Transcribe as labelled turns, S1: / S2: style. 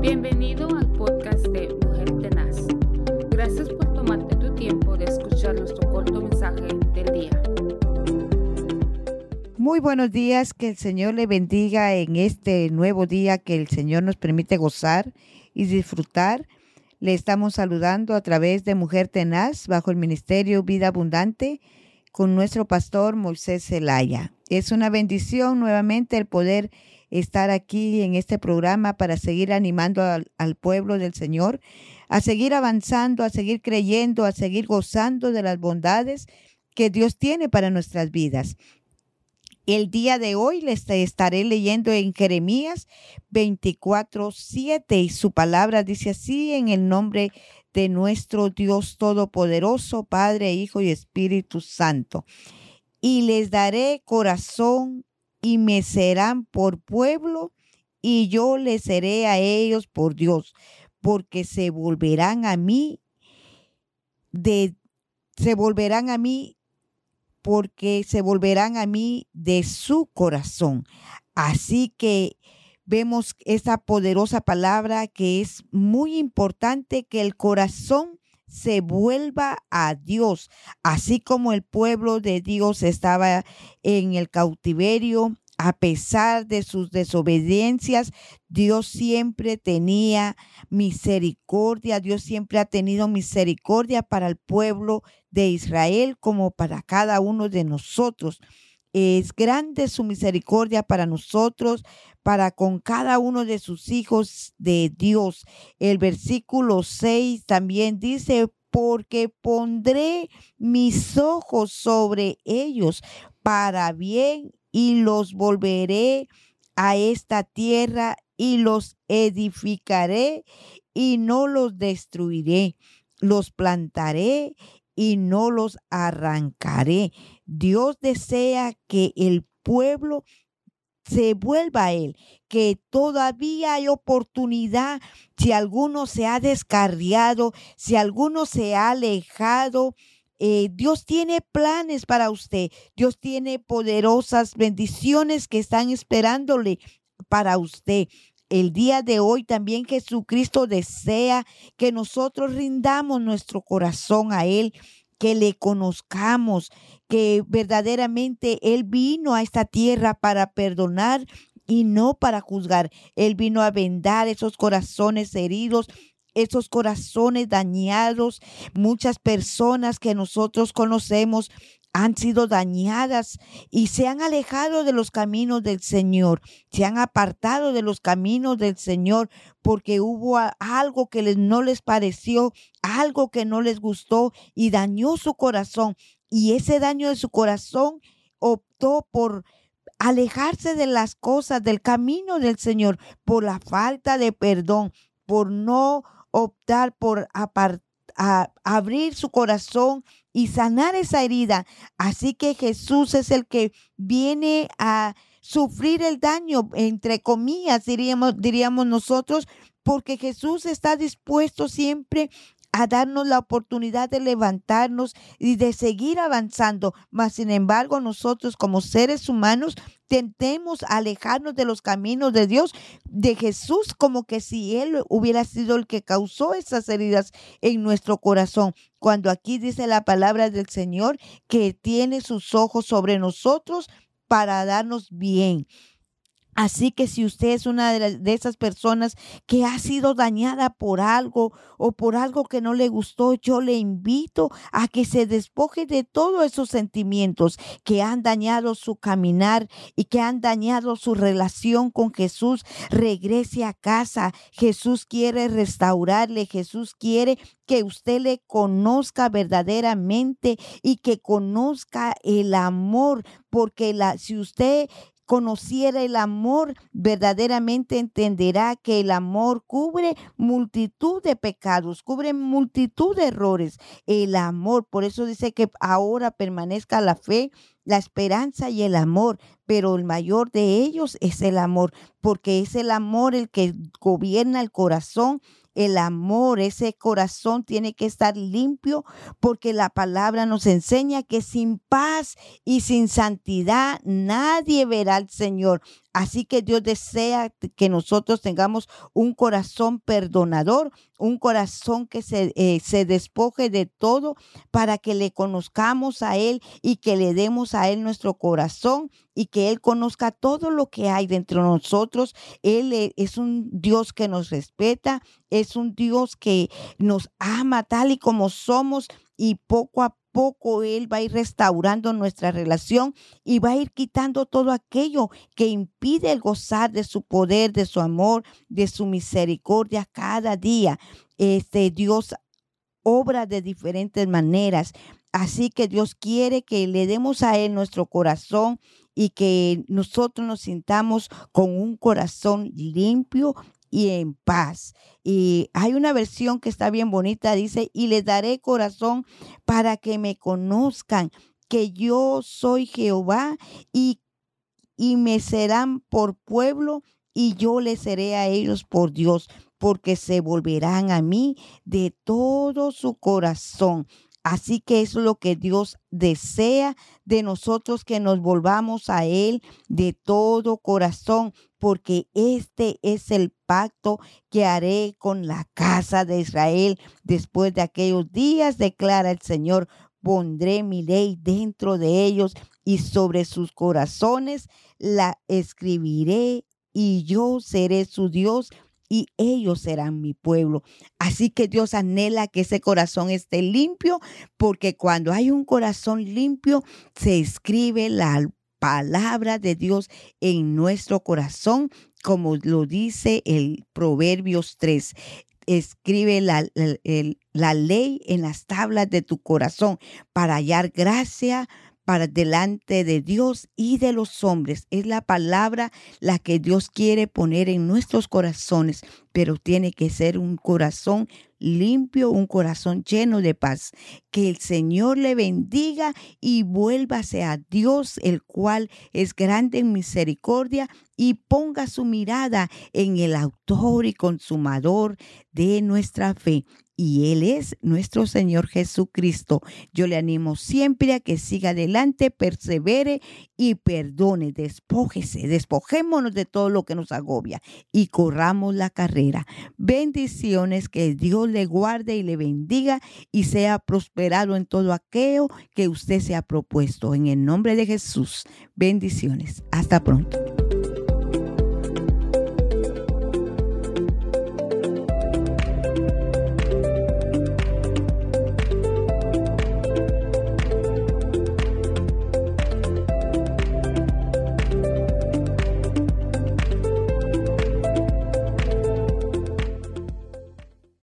S1: Bienvenido al podcast de Mujer Tenaz. Gracias por tomarte tu tiempo de escuchar nuestro corto mensaje del día.
S2: Muy buenos días, que el Señor le bendiga en este nuevo día que el Señor nos permite gozar y disfrutar. Le estamos saludando a través de Mujer Tenaz bajo el Ministerio Vida Abundante con nuestro pastor Moisés Zelaya. Es una bendición nuevamente el poder estar aquí en este programa para seguir animando al, pueblo del Señor, a seguir avanzando, a seguir creyendo, a seguir gozando de las bondades que Dios tiene para nuestras vidas. El día de hoy les estaré leyendo en Jeremías 24, 7 y su palabra dice así en el nombre de nuestro Dios Todopoderoso, Padre, Hijo y Espíritu Santo. Y les daré corazón y me serán por pueblo y yo les seré a ellos por Dios, porque se volverán a mí de se volverán a mí porque se volverán a mí de su corazón. Así que vemos esa poderosa palabra que es muy importante que el corazón se vuelva a Dios, así como el pueblo de Dios estaba en el cautiverio, a pesar de sus desobediencias, Dios siempre tenía misericordia, Dios siempre ha tenido misericordia para el pueblo de Israel como para cada uno de nosotros. Es grande su misericordia para nosotros, para con cada uno de sus hijos de Dios. El versículo 6 también dice, porque pondré mis ojos sobre ellos para bien y los volveré a esta tierra y los edificaré y no los destruiré. Los plantaré y no los arrancaré. Dios desea que el pueblo se vuelva a Él, que todavía hay oportunidad si alguno se ha descarriado, si alguno se ha alejado, eh, Dios tiene planes para usted. Dios tiene poderosas bendiciones que están esperándole para usted. El día de hoy también Jesucristo desea que nosotros rindamos nuestro corazón a Él, que le conozcamos, que verdaderamente Él vino a esta tierra para perdonar y no para juzgar. Él vino a vendar esos corazones heridos esos corazones dañados. Muchas personas que nosotros conocemos han sido dañadas y se han alejado de los caminos del Señor, se han apartado de los caminos del Señor porque hubo algo que no les pareció, algo que no les gustó y dañó su corazón. Y ese daño de su corazón optó por alejarse de las cosas, del camino del Señor, por la falta de perdón, por no optar por abrir su corazón y sanar esa herida. Así que Jesús es el que viene a sufrir el daño, entre comillas, diríamos, diríamos nosotros, porque Jesús está dispuesto siempre a darnos la oportunidad de levantarnos y de seguir avanzando. Mas, sin embargo, nosotros como seres humanos tentemos alejarnos de los caminos de Dios, de Jesús, como que si Él hubiera sido el que causó esas heridas en nuestro corazón. Cuando aquí dice la palabra del Señor que tiene sus ojos sobre nosotros para darnos bien. Así que si usted es una de, esas personas que ha sido dañada por algo o por algo que no le gustó, yo le invito a que se despoje de todos esos sentimientos que han dañado su caminar y que han dañado su relación con Jesús. Regrese a casa. Jesús quiere restaurarle. Jesús quiere que usted le conozca verdaderamente y que conozca el amor, porque la, si usted conociera el amor, verdaderamente entenderá que el amor cubre multitud de pecados, cubre multitud de errores. El amor, por eso dice que ahora permanezca la fe, la esperanza y el amor, pero el mayor de ellos es el amor, porque es el amor el que gobierna el corazón el amor, ese corazón tiene que estar limpio porque la palabra nos enseña que sin paz y sin santidad nadie verá al Señor. Así que Dios desea que nosotros tengamos un corazón perdonador, un corazón que se, eh, se despoje de todo para que le conozcamos a Él y que le demos a Él nuestro corazón y que Él conozca todo lo que hay dentro de nosotros. Él e, es un Dios que nos respeta, es un Dios que nos ama tal y como somos y poco a poco Él va a ir restaurando nuestra relación y va a ir quitando todo aquello que impide el gozar de su poder, de su amor, de su misericordia cada día. Este Dios obra de diferentes maneras. Así que Dios quiere que le demos a Él nuestro corazón y que nosotros nos sintamos con un corazón limpio y en paz. Y hay una versión que está bien bonita, dice, y les daré corazón para que me conozcan, que yo soy Jehová y, y me serán por pueblo y yo les seré a ellos por Dios, porque se volverán a mí de todo su corazón. Así que es lo que Dios desea de nosotros, que nos volvamos a Él de todo corazón, porque este es el pacto que haré con la casa de Israel después de aquellos días, declara el Señor. Pondré mi ley dentro de ellos y sobre sus corazones la escribiré y yo seré su Dios y ellos serán mi pueblo. Así que Dios anhela que ese corazón esté limpio, porque cuando hay un corazón limpio, se escribe la palabra de Dios en nuestro corazón, como lo dice el Proverbios 3 escribe la, la, ley en las tablas de tu corazón para hallar gracia, para delante de Dios y de los hombres. Es la palabra la que Dios quiere poner en nuestros corazones, pero tiene que ser un corazón limpio, un corazón lleno de paz. Que el Señor le bendiga y vuélvase a Dios, el cual es grande en misericordia, y ponga su mirada en el autor y consumador de nuestra fe y Él es nuestro Señor Jesucristo. Yo le animo siempre a que siga adelante, persevere y perdone, despójese, despojémonos de todo lo que nos agobia y corramos la carrera. Bendiciones, que Dios le guarde y le bendiga y sea prosperado en todo aquello que usted se ha propuesto. En el nombre de Jesús, bendiciones. Hasta pronto.